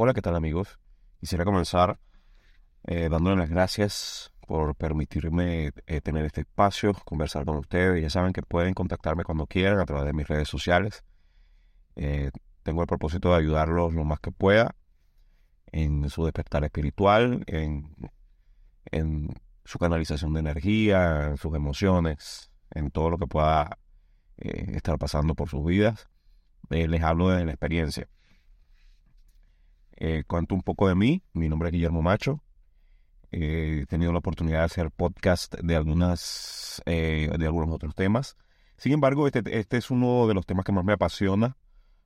Hola, ¿qué tal amigos? Quisiera comenzar eh, las gracias por permitirme eh, tener este espacio, conversar con ustedes. Ya saben que pueden contactarme cuando quieran a través de mis redes sociales. Eh, tengo el propósito de ayudarlos lo más que pueda en su despertar espiritual, en, en su canalización de energía, en sus emociones, en todo lo que pueda estar pasando por sus vidas. les hablo de la experiencia. Eh, cuento un poco de mí. Mi nombre es Guillermo Macho. he tenido la oportunidad de hacer podcast de algunas eh, de algunos otros temas. Sin embargo, este, este es uno de los temas que más me apasiona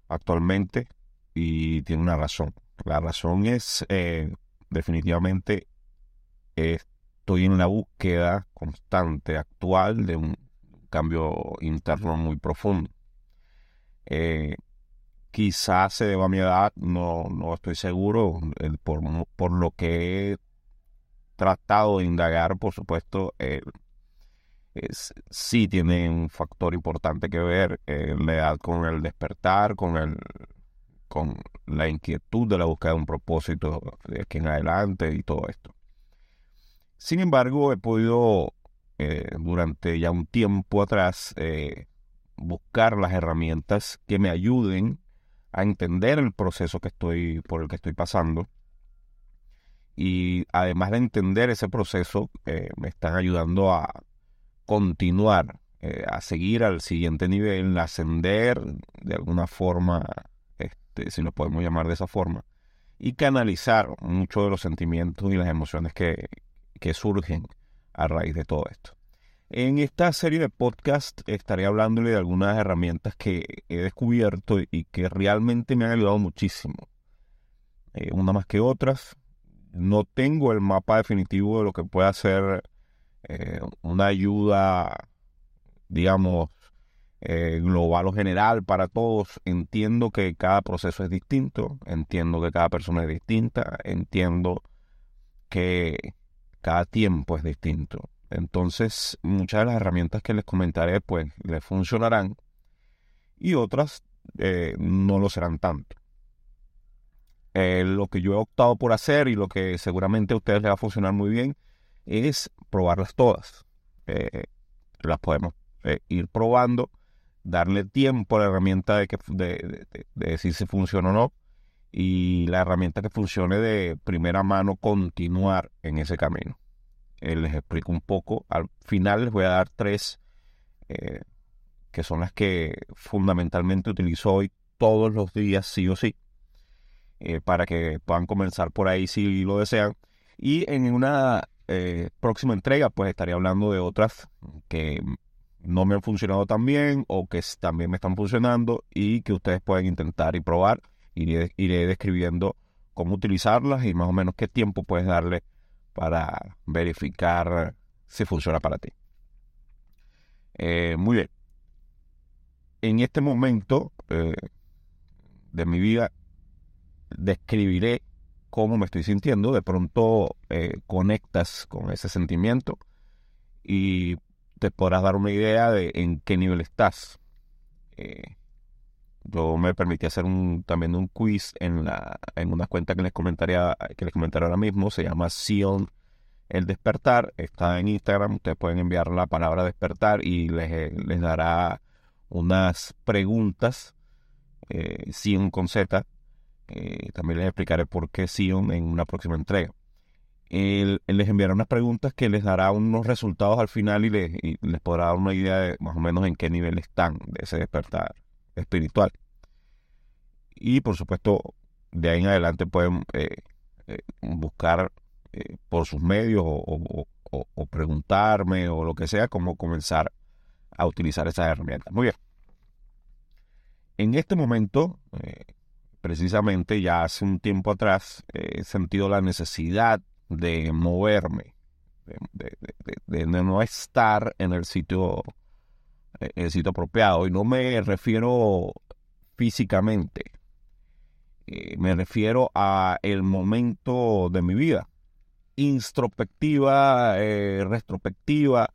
actualmente y tiene una razón. La razón es eh, definitivamente estoy en la búsqueda constante, actual, de un cambio interno muy profundo. Eh, Quizás se deba a mi edad, no, no estoy seguro. Por, por lo que he tratado de indagar, por supuesto, eh, sí tiene un factor importante que ver eh, la edad con el despertar, con el con la inquietud de la búsqueda de un propósito de aquí en adelante y todo esto. Sin embargo, he podido eh, durante ya un tiempo atrás buscar las herramientas que me ayuden a entender el proceso que estoy, por el que estoy pasando. Y además de entender ese proceso, eh, me están ayudando a continuar, eh, a seguir al siguiente nivel, a ascender de alguna forma, este, si lo podemos llamar de esa forma, y canalizar muchos de los sentimientos y las emociones que, que surgen a raíz de todo esto. En esta serie de podcast estaré hablándole de algunas herramientas que he descubierto y que realmente me han ayudado muchísimo. Eh, una más que otras. No tengo el mapa definitivo de lo que puede ser eh, una ayuda, digamos, eh, global o general para todos. Entiendo que cada proceso es distinto, entiendo que cada persona es distinta, entiendo que cada tiempo es distinto. Entonces, muchas de las herramientas que les comentaré, pues, les funcionarán y otras eh, no lo serán tanto. Eh, lo que yo he optado por hacer y lo que seguramente a ustedes les va a funcionar muy bien es probarlas todas. Eh, las podemos ir probando, darle tiempo a la herramienta de, que, de, de decir si funciona o no y la herramienta que funcione de primera mano continuar en ese camino. Eh, les explico un poco. Al final les voy a dar tres, eh, que son las que fundamentalmente utilizo hoy todos los días, sí o sí, eh, para que puedan comenzar por ahí si lo desean. Y en una próxima entrega, pues estaré hablando de otras que no me han funcionado tan bien o que también me están funcionando y que ustedes pueden intentar y probar. Iré, iré describiendo cómo utilizarlas y más o menos qué tiempo puedes darle para verificar si funciona para ti. Eh, muy bien. En este momento eh, de mi vida describiré cómo me estoy sintiendo. De pronto eh, conectas con ese sentimiento y te podrás dar una idea de en qué nivel estás. Yo me permití hacer también un quiz en, la, en una cuenta que les, comentaría, que les comentaré ahora mismo. Se llama Sion El Despertar. Está en Instagram. Ustedes pueden enviar la palabra despertar y les, les dará unas preguntas. Eh, Sion con Z. Eh, también les explicaré por qué Sion en una próxima entrega. Él, les enviará unas preguntas que les dará unos resultados al final y les podrá dar una idea de más o menos en qué nivel están de ese despertar espiritual. Y por supuesto, de ahí en adelante pueden eh, eh, buscar eh, por sus medios o, preguntarme o lo que sea cómo comenzar a utilizar esas herramientas. Muy bien. En este momento, precisamente ya hace un tiempo atrás, he sentido la necesidad de moverme, de no estar en el sitio el sitio apropiado. Y no me refiero físicamente, eh, me refiero a el momento de mi vida. Introspectiva, eh, retrospectiva,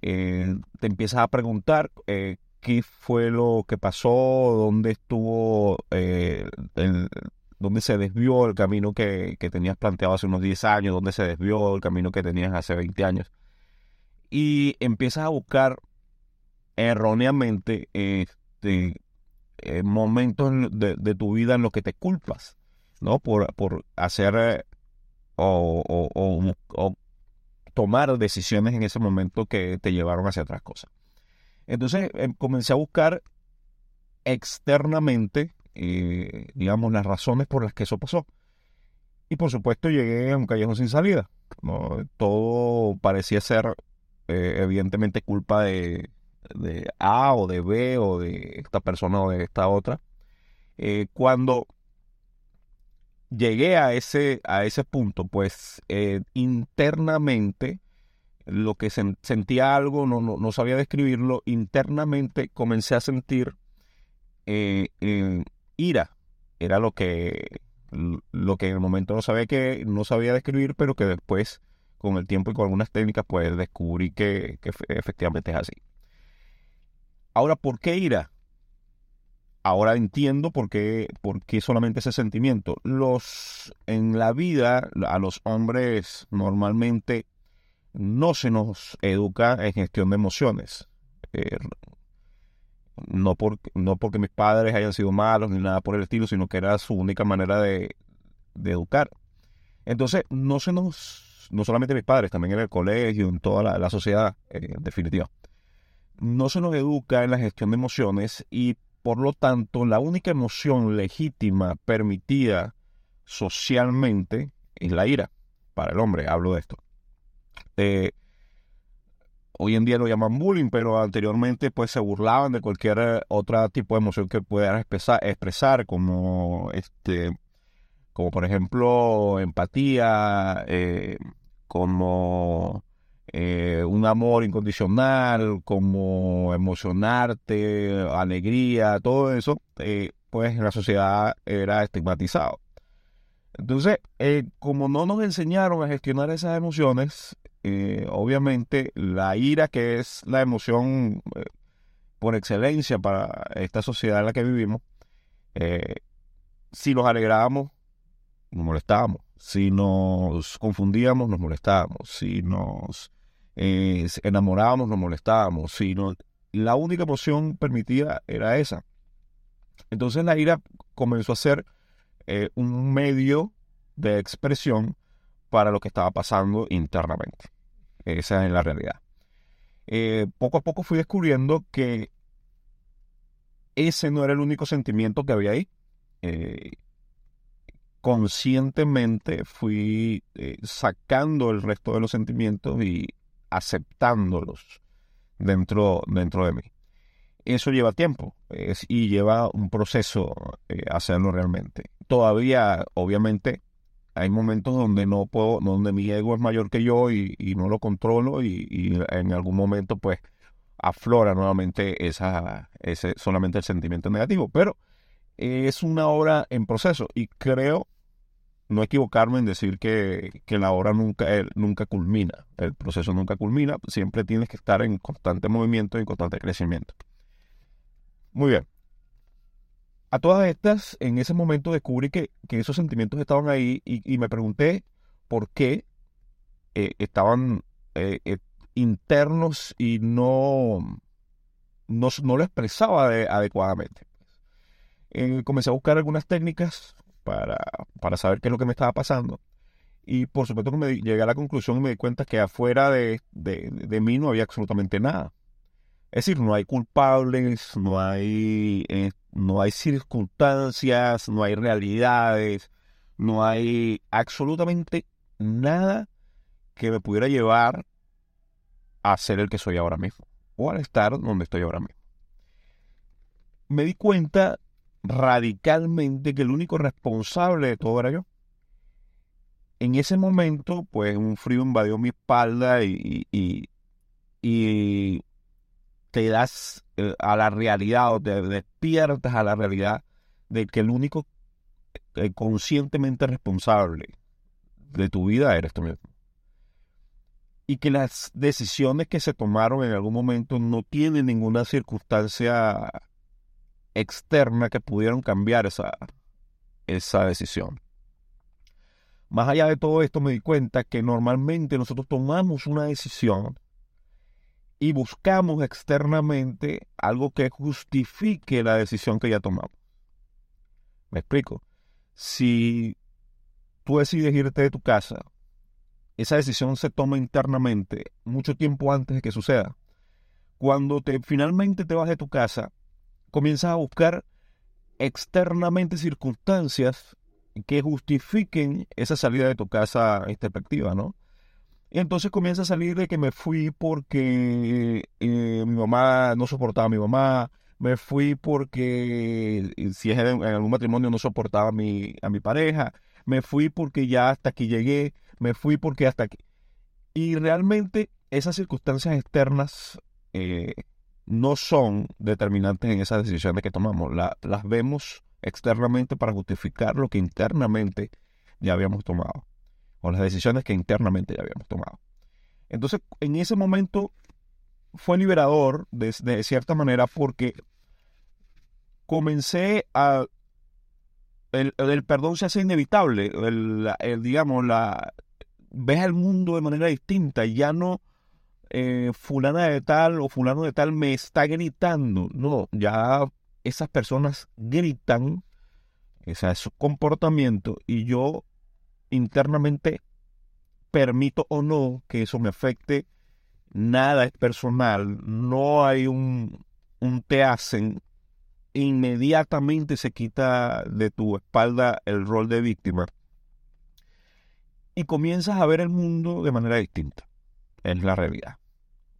eh, te empiezas a preguntar qué fue lo que pasó, dónde estuvo dónde se desvió el camino que, que tenías planteado hace unos 10 años, dónde se desvió el camino que tenías hace 20 años. Y empiezas a buscar erróneamente este, eh, momentos de, tu vida en los que te culpas, ¿no? Por, por hacer eh, o, o, tomar decisiones en ese momento que te llevaron hacia otras cosas. Entonces em, comencé a buscar externamente, eh, digamos, las razones por las que eso pasó. Y por supuesto llegué a un callejón sin salida. Todo parecía ser evidentemente culpa de, de A o de B o de esta persona o de esta otra. Eh, cuando llegué a ese, a ese punto, pues eh, internamente lo que sentía algo, no, no, sabía describirlo, internamente comencé a sentir eh, ira. Era lo que, lo que en el momento no sabía que no sabía describir, pero que después, con el tiempo y con algunas técnicas, pues descubrí que efectivamente es así. Ahora, ¿por qué ira? Ahora entiendo por qué, por qué solamente ese sentimiento. Los, en la vida, a los hombres normalmente no se nos educa en gestión de emociones. Eh, no, por, no porque mis padres hayan sido malos ni nada por el estilo, sino que era su única manera de, educar. Entonces, no se nos, no solamente mis padres, también en el colegio, en toda la, sociedad, eh, en definitiva no se nos educa en la gestión de emociones y por lo tanto la única emoción legítima permitida socialmente es la ira para el hombre, hablo de esto. Eh, hoy en día lo llaman bullying, pero anteriormente pues se burlaban de cualquier eh, otro tipo de emoción que puedan expresar, expresar como este como por ejemplo empatía, eh, como eh, un amor incondicional, como emocionarte, alegría, todo eso, eh, pues la sociedad era estigmatizado. Entonces, eh, como no nos enseñaron a gestionar esas emociones, obviamente la ira, que es la emoción por excelencia para esta sociedad en la que vivimos, si nos alegrábamos, nos molestábamos. Si nos confundíamos, nos molestábamos. Si nos eh, enamorábamos, nos molestábamos, sino la única emoción permitida era esa. Entonces la ira comenzó a ser eh, un medio de expresión para lo que estaba pasando internamente. Esa es la realidad. Eh, poco a poco fui descubriendo que ese no era el único sentimiento que había ahí. conscientemente fui sacando el resto de los sentimientos y aceptándolos dentro, dentro de mí. Eso lleva tiempo y lleva un proceso eh, hacerlo realmente. Todavía, obviamente, hay momentos donde no puedo, donde mi ego es mayor que yo y, no lo controlo y, en algún momento pues aflora nuevamente esa, ese, solamente el sentimiento negativo. Pero es una obra en proceso y creo no equivocarme en decir que, la obra nunca, nunca culmina, el proceso nunca culmina, siempre tienes que estar en constante movimiento y constante crecimiento. Muy bien. A todas estas, en ese momento descubrí que, esos sentimientos estaban ahí y, me pregunté por qué eh, estaban eh, eh, internos y no, no, lo expresaba adecuadamente. comencé a buscar algunas técnicas para, para saber qué es lo que me estaba pasando. Y por supuesto que me llegué a la conclusión y me di cuenta que afuera de, de, mí no había absolutamente nada. Es decir, no hay culpables, no hay, eh, no hay circunstancias, no hay realidades, no hay absolutamente nada que me pudiera llevar a ser el que soy ahora mismo o al estar donde estoy ahora mismo. Me di cuenta radicalmente que el único responsable de todo era yo. En ese momento, pues un frío invadió mi espalda y, y, te das eh, a la realidad o te despiertas a la realidad de que el único eh, conscientemente responsable de tu vida eres tú mismo. Y que las decisiones que se tomaron en algún momento no tienen ninguna circunstancia externa que pudieron cambiar esa, esa decisión. Más allá de todo esto me di cuenta que normalmente nosotros tomamos una decisión y buscamos externamente algo que justifique la decisión que ya tomamos. Me explico. Si tú decides irte de tu casa, esa decisión se toma internamente mucho tiempo antes de que suceda. Cuando te finalmente te vas de tu casa, comienzas a buscar externamente circunstancias que justifiquen esa salida de tu casa expectativa, ¿no? Y entonces comienza a salir de que me fui porque eh, mi mamá no soportaba a mi mamá, me fui porque eh, si es en, algún matrimonio no soportaba a mi, a mi pareja, me fui porque ya hasta aquí llegué, me fui porque hasta aquí. Y realmente esas circunstancias externas eh, no son determinantes en esas decisiones que tomamos. las vemos externamente para justificar lo que internamente ya habíamos tomado. O las decisiones que internamente ya habíamos tomado. Entonces, en ese momento fue liberador de, cierta manera porque comencé a... El, perdón se hace inevitable. El, digamos, la, ves el mundo de manera distinta. Ya no eh, fulana de tal o fulano de tal me está gritando. No, ya esas personas gritan, ese es su comportamiento, y yo internamente permito o no que eso me afecte. Nada es personal, no hay un, un te hacen. Inmediatamente se quita de tu espalda el rol de víctima y comienzas a ver el mundo de manera distinta es la realidad.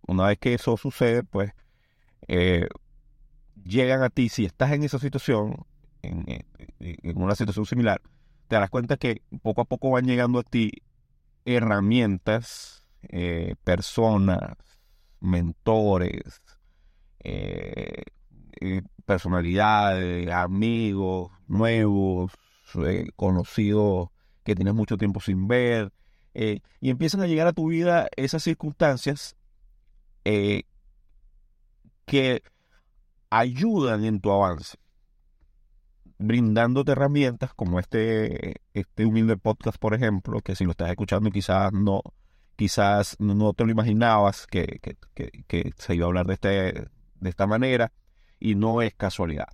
Una vez que eso sucede, pues eh, llegan a ti, si estás en esa situación, en, una situación similar, te darás cuenta que poco a poco van llegando a ti herramientas, eh, personas, mentores, eh, personalidades, amigos nuevos, conocidos que tienes mucho tiempo sin ver, eh, y empiezan a llegar a tu vida esas circunstancias eh, que ayudan en tu avance, brindándote herramientas como este, este humilde podcast, por ejemplo, que si lo estás escuchando quizás no, quizás no te lo imaginabas que, que, se iba a hablar de, este, de esta manera y no es casualidad.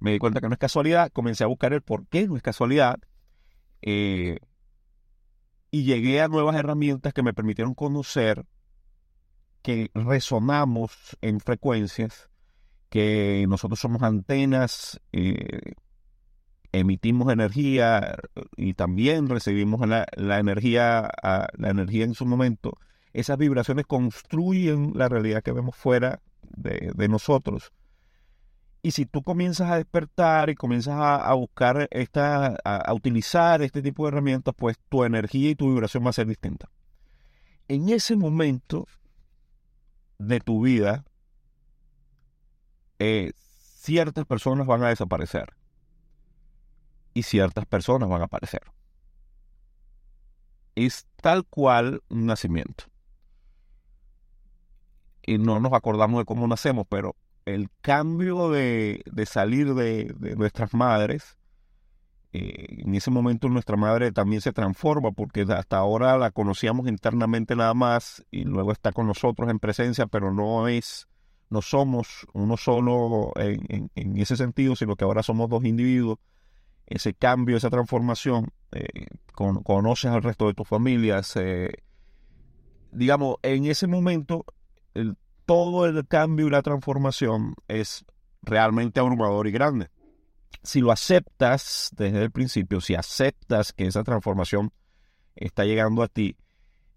Me di cuenta que no es casualidad, comencé a buscar el por qué no es casualidad. Eh, y llegué a nuevas herramientas que me permitieron conocer que resonamos en frecuencias, que nosotros somos antenas, eh, emitimos energía y también recibimos la, energía, la energía en su momento. Esas vibraciones construyen la realidad que vemos fuera de nosotros. Y si tú comienzas a despertar y comienzas a, buscar esta, a, utilizar este tipo de herramientas, pues tu energía y tu vibración va a ser distinta. En ese momento de tu vida, eh, ciertas personas van a desaparecer y ciertas personas van a aparecer. Es tal cual un nacimiento. Y no nos acordamos de cómo nacemos, pero el cambio de, salir de, nuestras madres, eh, en ese momento nuestra madre también se transforma porque hasta ahora la conocíamos internamente nada más y luego está con nosotros en presencia, pero no es, no somos uno solo en, ese sentido, sino que ahora somos dos individuos. Ese cambio, esa transformación, eh, conoces al resto de tu familia, digamos, en ese momento el, todo el cambio y la transformación es realmente abrumador y grande. Si lo aceptas desde el principio, si aceptas que esa transformación está llegando a ti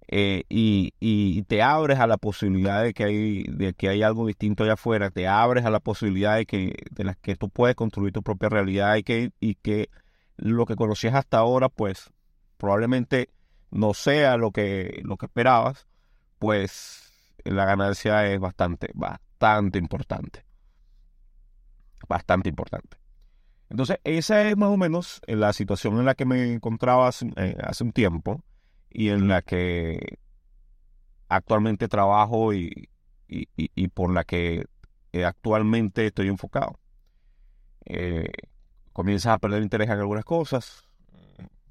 eh, y, te abres a la posibilidad de que, hay, de que hay algo distinto allá afuera, te abres a la posibilidad de que, de que tú puedes construir tu propia realidad y que, y que lo que conocías hasta ahora, pues probablemente no sea lo que, lo que esperabas, pues la ganancia es bastante, bastante importante. Bastante importante. Entonces, esa es más o menos la situación en la que me encontraba hace, eh, un tiempo y en la que actualmente trabajo y, por la que eh, actualmente estoy enfocado. Eh, comienzas a perder interés en algunas cosas,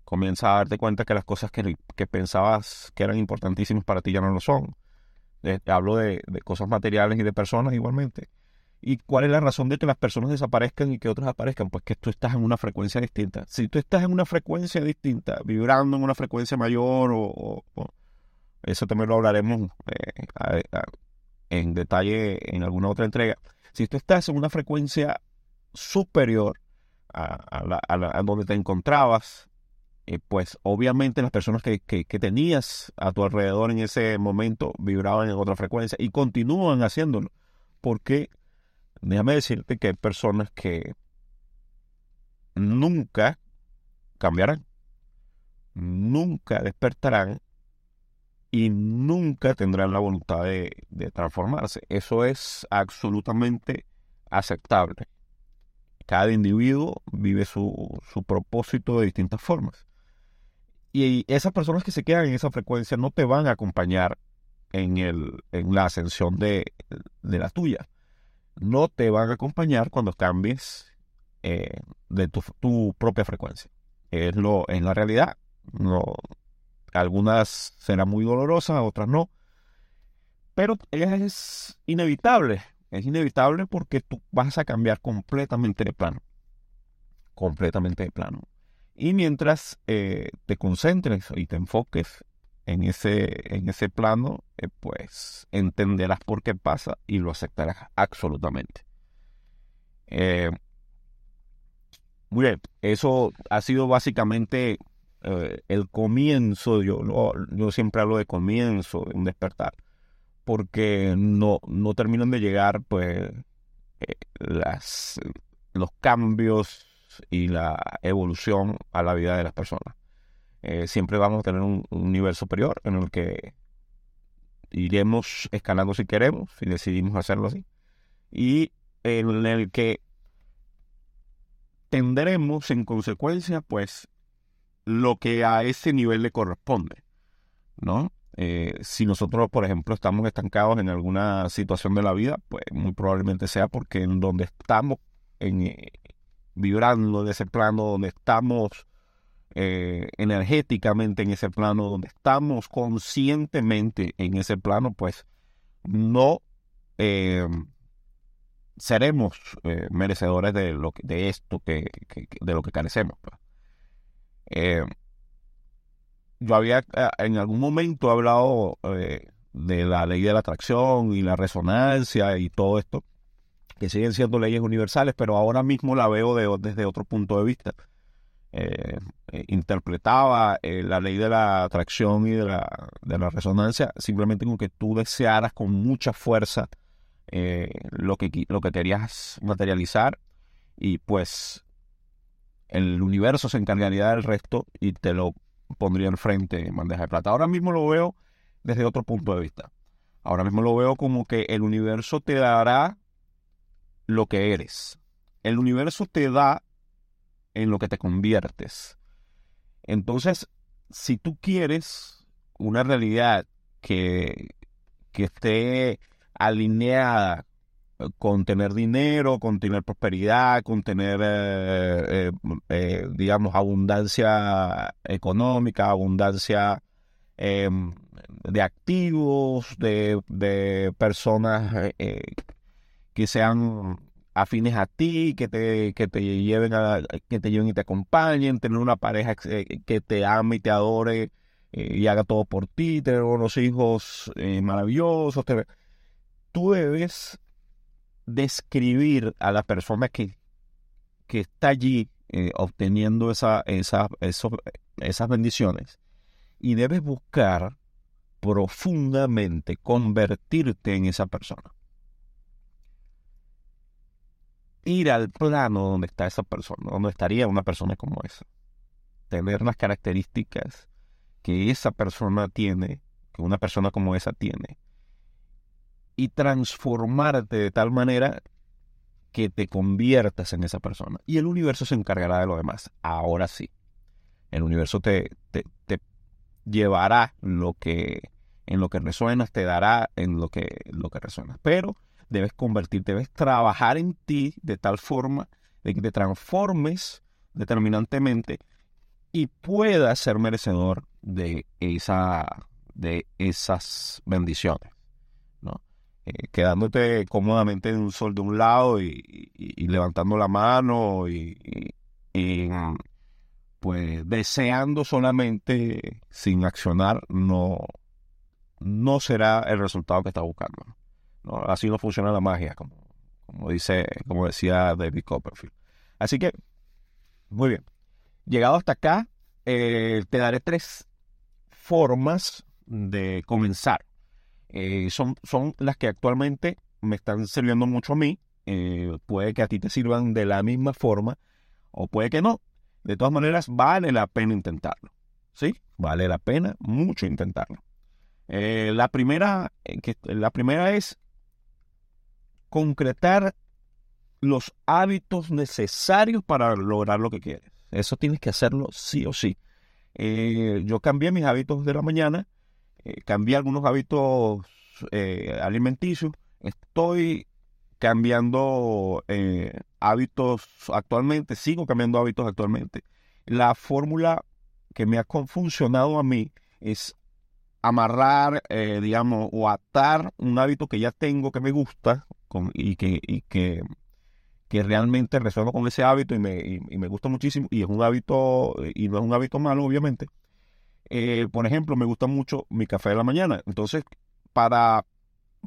comienzas a darte cuenta que las cosas que, que pensabas que eran importantísimas para ti ya no lo son. Hablo de, cosas materiales y de personas igualmente. ¿Y cuál es la razón de que las personas desaparezcan y que otras aparezcan? Pues que tú estás en una frecuencia distinta. Si tú estás en una frecuencia distinta, vibrando en una frecuencia mayor, o, eso también lo hablaremos eh, en detalle en alguna otra entrega. Si tú estás en una frecuencia superior a, donde te encontrabas, eh, pues obviamente las personas que, que, tenías a tu alrededor en ese momento vibraban en otra frecuencia y continúan haciéndolo. Porque déjame decirte que hay personas que nunca cambiarán, nunca despertarán y nunca tendrán la voluntad de, transformarse. Eso es absolutamente aceptable. Cada individuo vive su, propósito de distintas formas. Y esas personas que se quedan en esa frecuencia no te van a acompañar en, el, en la ascensión de, de la tuya no te van a acompañar cuando cambies eh, de tu, propia frecuencia. Es lo, en la realidad. No, algunas serán muy dolorosas, otras no. Pero es inevitable. Es inevitable porque tú vas a cambiar completamente de plano. Completamente de plano. Y mientras eh, te concentres y te enfoques en ese, en ese plano, eh, pues entenderás por qué pasa y lo aceptarás absolutamente. Eh, muy bien, eso ha sido básicamente el comienzo, yo, yo siempre hablo de comienzo, de un despertar, porque no, no terminan de llegar pues las, los cambios y la evolución a la vida de las personas. Eh, siempre vamos a tener un, nivel superior en el que iremos escalando si queremos, si decidimos hacerlo así, y en el que tendremos en consecuencia, pues, lo que a ese nivel le corresponde, ¿no? Eh, si nosotros, por ejemplo, estamos estancados en alguna situación de la vida, pues muy probablemente sea porque en donde estamos en, vibrando en ese plano, donde estamos eh, energéticamente en ese plano, donde estamos conscientemente en ese plano, pues no eh, seremos eh, merecedores de, lo, de esto que, de lo que carecemos. Pues. yo había en algún momento hablado de la ley de la atracción y la resonancia y todo esto, que siguen siendo leyes universales, pero ahora mismo la veo desde otro punto de vista. Eh, eh, interpretaba eh, la ley de la atracción y de la, de la resonancia simplemente como que tú desearas con mucha fuerza lo, que, lo que querías materializar y pues el universo se encargaría del resto y te lo pondría enfrente en bandeja de plata. Ahora mismo lo veo desde otro punto de vista. Ahora mismo lo veo como que el universo te dará lo que eres. El universo te da en lo que te conviertes. Entonces, si tú quieres una realidad que, que esté alineada con tener dinero, con tener prosperidad, con tener, eh, eh, eh, digamos, abundancia económica, abundancia em, de activos, de, de personas que sean afines a ti, que te, que te lleven a, que te lleven y te acompañen, tener una pareja eh, que te ame y te adore eh, y haga todo por ti, tener unos hijos eh, maravillosos. Tú debes describir a la persona que, que está allí obteniendo esa, esa, esas bendiciones y debes buscar profundamente convertirte en esa persona ir al plano donde está esa persona, donde estaría una persona como esa. Tener las características que esa persona tiene, que una persona como esa tiene. Y transformarte de tal manera que te conviertas en esa persona. Y el universo se encargará de lo demás. Ahora sí. El universo te, te, te llevará lo que, en lo que resuenas, te dará en lo que, lo que resuenas. Pero debes convertirte, debes trabajar en ti de tal forma de que te transformes determinantemente y puedas ser merecedor de, esa, de esas bendiciones. ¿no? Eh, quedándote cómodamente en un sol de un lado y, levantando la mano y, pues deseando solamente sin accionar no, no será el resultado que estás buscando. Así no funciona la magia, como, como, dice, como decía David Copperfield. Así que, muy bien. Llegado hasta acá, eh, te daré tres formas de comenzar. Eh, son, son las que actualmente me están sirviendo mucho a mí. Eh, puede que a ti te sirvan de la misma forma o puede que no. De todas maneras, vale la pena intentarlo. ¿Sí? Vale la pena mucho intentarlo. la, primera, que, la primera es concretar los hábitos necesarios para lograr lo que quieres. Eso tienes que hacerlo sí o sí. Eh, yo cambié mis hábitos de la mañana, eh, cambié algunos hábitos eh, alimenticios, estoy cambiando hábitos actualmente, sigo cambiando hábitos actualmente. La fórmula que me ha funcionado a mí es amarrar, digamos, o atar un hábito que ya tengo que me gusta y que, y que que realmente resuelvo con ese hábito y me, me gusta muchísimo y es un hábito y no es un hábito malo obviamente. Eh, por ejemplo, me gusta mucho mi café de la mañana. Entonces, para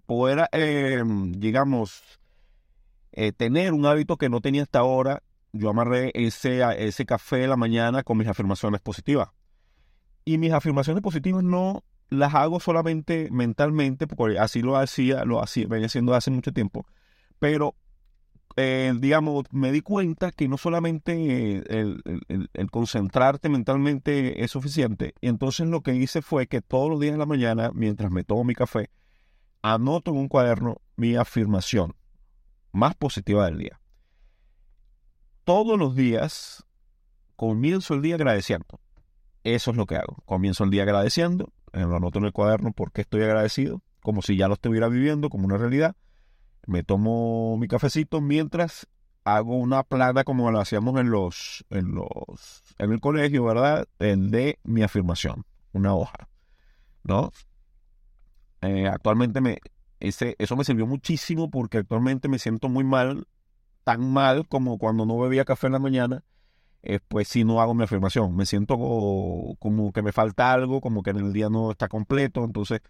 poder, eh, digamos, eh, tener un hábito que no tenía hasta ahora, yo amarré ese, ese café de la mañana con mis afirmaciones positivas. Y mis afirmaciones positivas no las hago solamente mentalmente, porque así lo hacía, lo hacía, venía haciendo hace mucho tiempo, pero eh, digamos, me di cuenta que no solamente el, concentrarte mentalmente es suficiente. Y entonces lo que hice fue que todos los días de la mañana, mientras me tomo mi café, anoto en un cuaderno mi afirmación más positiva del día. Todos los días comienzo el día agradeciendo. Eso es lo que hago. Comienzo el día agradeciendo, lo anoto en el cuaderno porque estoy agradecido, como si ya lo estuviera viviendo como una realidad me tomo mi cafecito mientras hago una plana como lo hacíamos en los, en los, en el colegio, ¿verdad? De mi afirmación, una hoja, ¿no? Eh, actualmente me, ese, eso me sirvió muchísimo porque actualmente me siento muy mal, tan mal como cuando no bebía café en la mañana, eh, pues si no hago mi afirmación, me siento como que me falta algo, como que en el día no está completo, entonces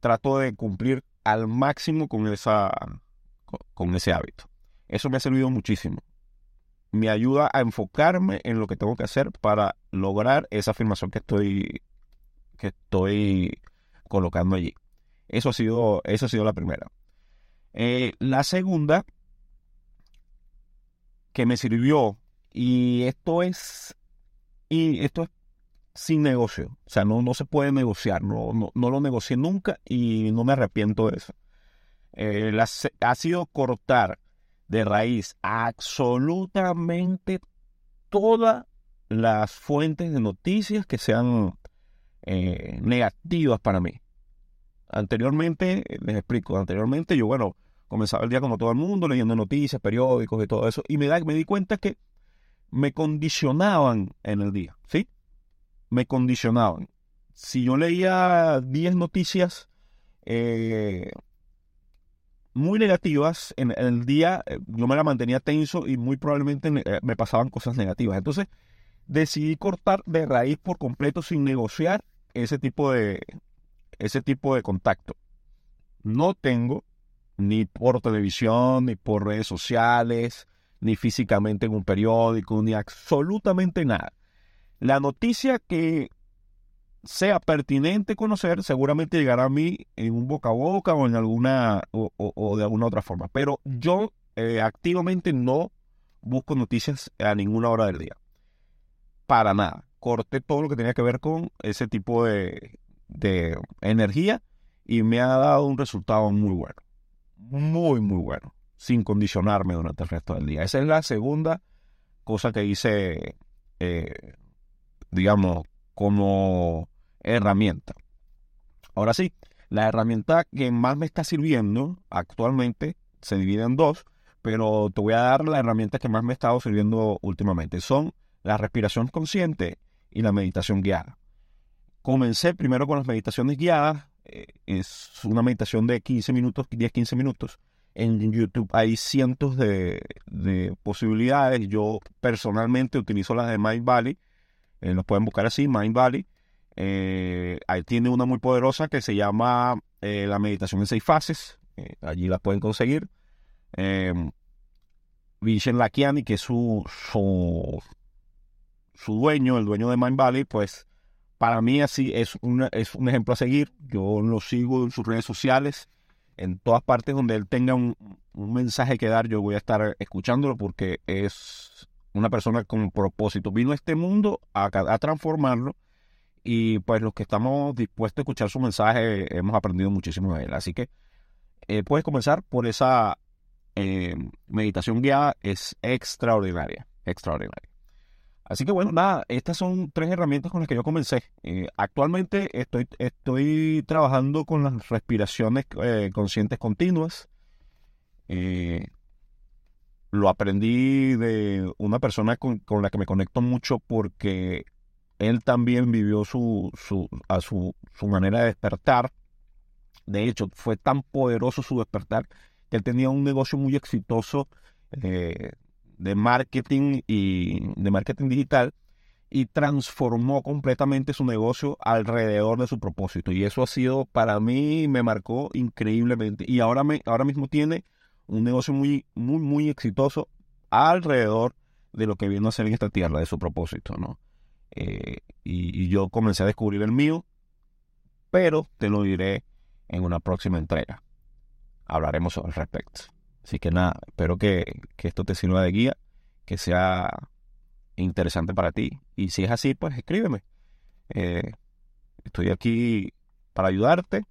trato de cumplir al máximo con esa, con ese hábito. Eso me ha servido muchísimo. Me ayuda a enfocarme en lo que tengo que hacer para lograr esa afirmación que estoy, que estoy colocando allí. Eso ha sido, eso ha sido la primera. Eh, la segunda que me sirvió, y esto es, y esto es sin negocio. O sea, no, no se puede negociar. No, no, no lo negocié nunca y no me arrepiento de eso. Eh, ha sido cortar de raíz absolutamente todas las fuentes de noticias que sean eh, negativas para mí. Anteriormente, les explico, anteriormente yo, bueno, comenzaba el día como todo el mundo, leyendo noticias, periódicos y todo eso, y me, da, me di cuenta que me condicionaban en el día, ¿sí? Me condicionaban. Si yo leía 10 noticias eh, muy negativas. En, el día eh, yo me la mantenía tenso y muy probablemente eh, me pasaban cosas negativas. Entonces decidí cortar de raíz por completo sin negociar ese tipo de, ese tipo de contacto. No tengo ni por televisión, ni por redes sociales, ni físicamente en un periódico, ni absolutamente nada. La noticia que sea pertinente conocer, seguramente llegará a mí en un boca a boca o en alguna o, de alguna otra forma. Pero yo eh, activamente no busco noticias a ninguna hora del día. Para nada. Corté todo lo que tenía que ver con ese tipo de, de energía y me ha dado un resultado muy bueno. Muy, muy bueno. Sin condicionarme durante el resto del día. Esa es la segunda cosa que hice, eh, digamos, como herramienta. Ahora sí, la herramienta que más me está sirviendo actualmente se divide en dos, pero te voy a dar las herramientas que más me ha estado sirviendo últimamente. Son la respiración consciente y la meditación guiada. Comencé primero con las meditaciones guiadas. Eh, es una meditación de 15 minutos, 10-15 minutos. En YouTube hay cientos de, posibilidades. Yo personalmente utilizo las de Mind Valley. Eh, los pueden buscar así, Mind Valley. Eh, ahí tiene una muy poderosa que se llama la meditación en seis fases. allí la pueden conseguir. Eh, Vishen Lakiani, que es su, su, su, dueño, el dueño de Mind Valley, pues para mí así es, es un ejemplo a seguir. Yo lo sigo en sus redes sociales, en todas partes donde él tenga un, mensaje que dar, yo voy a estar escuchándolo porque es una persona con propósito. Vino a este mundo a, transformarlo y pues los que estamos dispuestos a escuchar su mensaje hemos aprendido muchísimo de él. Así que eh, puedes comenzar por esa eh, meditación guiada es extraordinaria, extraordinaria. Así que bueno, nada, estas son tres herramientas con las que yo comencé. Eh, actualmente estoy, estoy trabajando con las respiraciones eh, conscientes continuas. lo aprendí de una persona con, la que me conecto mucho porque él también vivió su, su, a su, su manera de despertar. De hecho, fue tan poderoso su despertar que él tenía un negocio muy exitoso eh, de marketing y de marketing digital y transformó completamente su negocio alrededor de su propósito. Y eso ha sido, para mí, me marcó increíblemente. Y ahora, me, ahora mismo tiene un negocio muy, muy, muy exitoso alrededor de lo que vino a hacer en esta tierra, de su propósito, ¿no? Eh, y, y yo comencé a descubrir el mío, pero te lo diré en una próxima entrega hablaremos al respecto. Así que nada, espero que, esto te sirva de guía, que sea interesante para ti. Y si es así, pues escríbeme. Eh, estoy aquí para ayudarte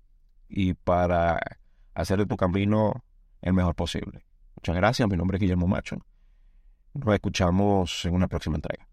y para hacer de tu camino el mejor posible. Muchas gracias, mi nombre es Guillermo Macho. Nos escuchamos en una próxima entrega.